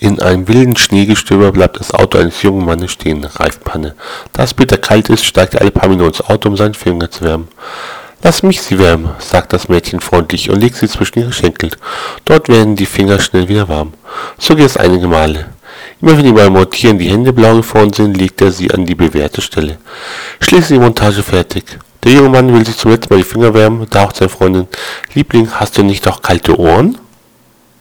In einem wilden Schneegestöber bleibt das Auto eines jungen Mannes stehen. Reifpanne. Da es bitterkalt ist, steigt er alle paar Minuten ins Auto, um seinen Finger zu wärmen. Lass mich sie wärmen, sagt das Mädchen freundlich und legt sie zwischen ihre Schenkel. Dort werden die Finger schnell wieder warm. So geht es einige Male. Immer wenn ihm beim Montieren die Hände blau geworden sind, legt er sie an die bewährte Stelle. Schließlich die Montage fertig. Der junge Mann will sich zum letzten Mal die Finger wärmen, da auch seine Freundin. Liebling, hast du nicht auch kalte Ohren?